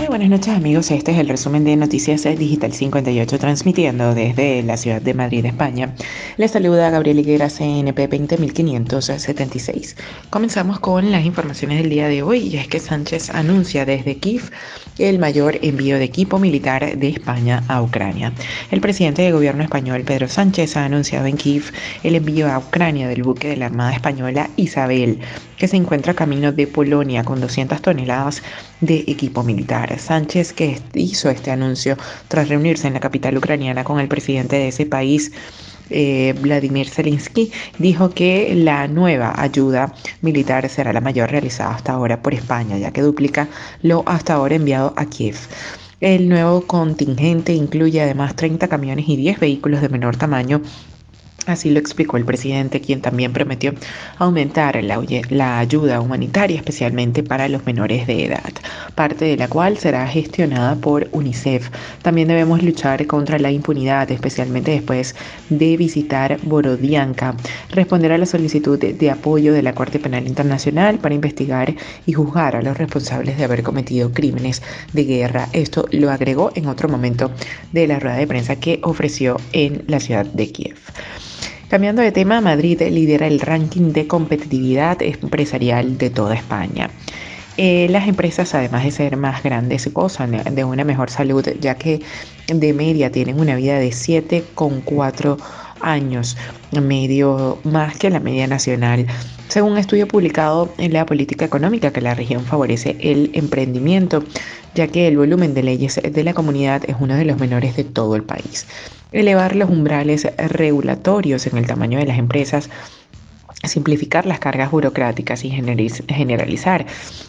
Muy buenas noches amigos, este es el resumen de Noticias Digital 58 transmitiendo desde la ciudad de Madrid, España. Les saluda Gabriel Higuera, CNP 20576. Comenzamos con las informaciones del día de hoy y es que Sánchez anuncia desde Kiev el mayor envío de equipo militar de España a Ucrania. El presidente de gobierno español Pedro Sánchez ha anunciado en Kiev el envío a Ucrania del buque de la Armada Española Isabel, que se encuentra camino de Polonia con 200 toneladas de equipo militar. Sánchez, que hizo este anuncio tras reunirse en la capital ucraniana con el presidente de ese país, eh, Vladimir Zelensky, dijo que la nueva ayuda militar será la mayor realizada hasta ahora por España, ya que duplica lo hasta ahora enviado a Kiev. El nuevo contingente incluye además 30 camiones y 10 vehículos de menor tamaño Así lo explicó el presidente, quien también prometió aumentar la, ayuda humanitaria, especialmente para los menores de edad, parte de la cual será gestionada por UNICEF. También debemos luchar contra la impunidad, especialmente después de visitar Borodianka, responder a la solicitud de apoyo de la Corte Penal Internacional para investigar y juzgar a los responsables de haber cometido crímenes de guerra. Esto lo agregó en otro momento de la rueda de prensa que ofreció en la ciudad de Kiev. Cambiando de tema, Madrid lidera el ranking de competitividad empresarial de toda España. Eh, las empresas, además de ser más grandes, gozan de una mejor salud, ya que de media tienen una vida de 7,4 años, medio más que la media nacional. Según un estudio publicado en la política económica que la región favorece el emprendimiento, ya que el volumen de leyes de la comunidad es uno de los menores de todo el país. Elevar los umbrales regulatorios en el tamaño de las empresas simplificar las cargas burocráticas y generalizar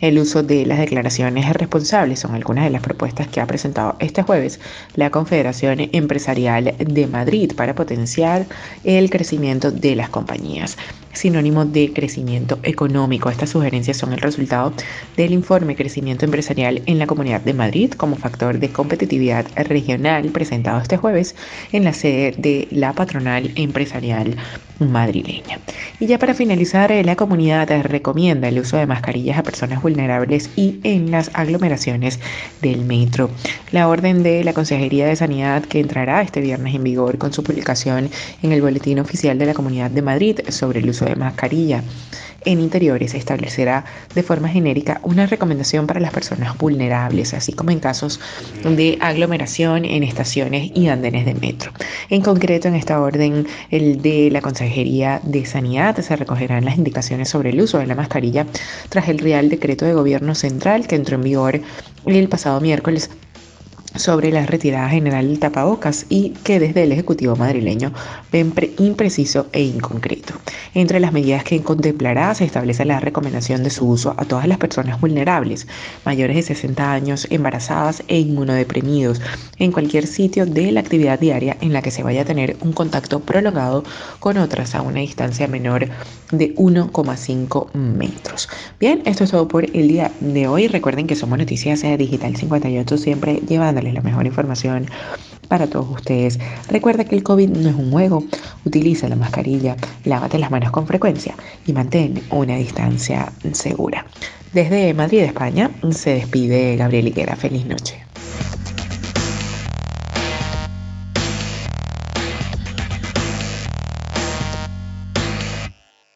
el uso de las declaraciones responsables son algunas de las propuestas que ha presentado este jueves la Confederación Empresarial de Madrid para potenciar el crecimiento de las compañías sinónimo de crecimiento económico. Estas sugerencias son el resultado del informe Crecimiento Empresarial en la Comunidad de Madrid como factor de competitividad regional presentado este jueves en la sede de la patronal empresarial madrileña. Y ya para finalizar, eh, la comunidad recomienda el uso de mascarillas a personas vulnerables y en las aglomeraciones del metro. La orden de la Consejería de Sanidad que entrará este viernes en vigor con su publicación en el Boletín Oficial de la Comunidad de Madrid sobre el uso de mascarilla. En interiores establecerá de forma genérica una recomendación para las personas vulnerables, así como en casos de aglomeración en estaciones y andenes de metro. En concreto, en esta orden, el de la Consejería de Sanidad se recogerán las indicaciones sobre el uso de la mascarilla tras el Real Decreto de Gobierno Central que entró en vigor el pasado miércoles sobre la retirada general del tapabocas y que desde el Ejecutivo madrileño ven impreciso e inconcreto. Entre las medidas que contemplará se establece la recomendación de su uso a todas las personas vulnerables, mayores de 60 años, embarazadas e inmunodeprimidos, en cualquier sitio de la actividad diaria en la que se vaya a tener un contacto prolongado con otras a una distancia menor de 1,5 metros. Bien, esto es todo por el día de hoy. Recuerden que somos Noticias Digital 58, siempre llevando la mejor información para todos ustedes. Recuerda que el COVID no es un juego, utiliza la mascarilla, lávate las manos con frecuencia y mantén una distancia segura. Desde Madrid, España, se despide Gabriel Higuera. Feliz noche.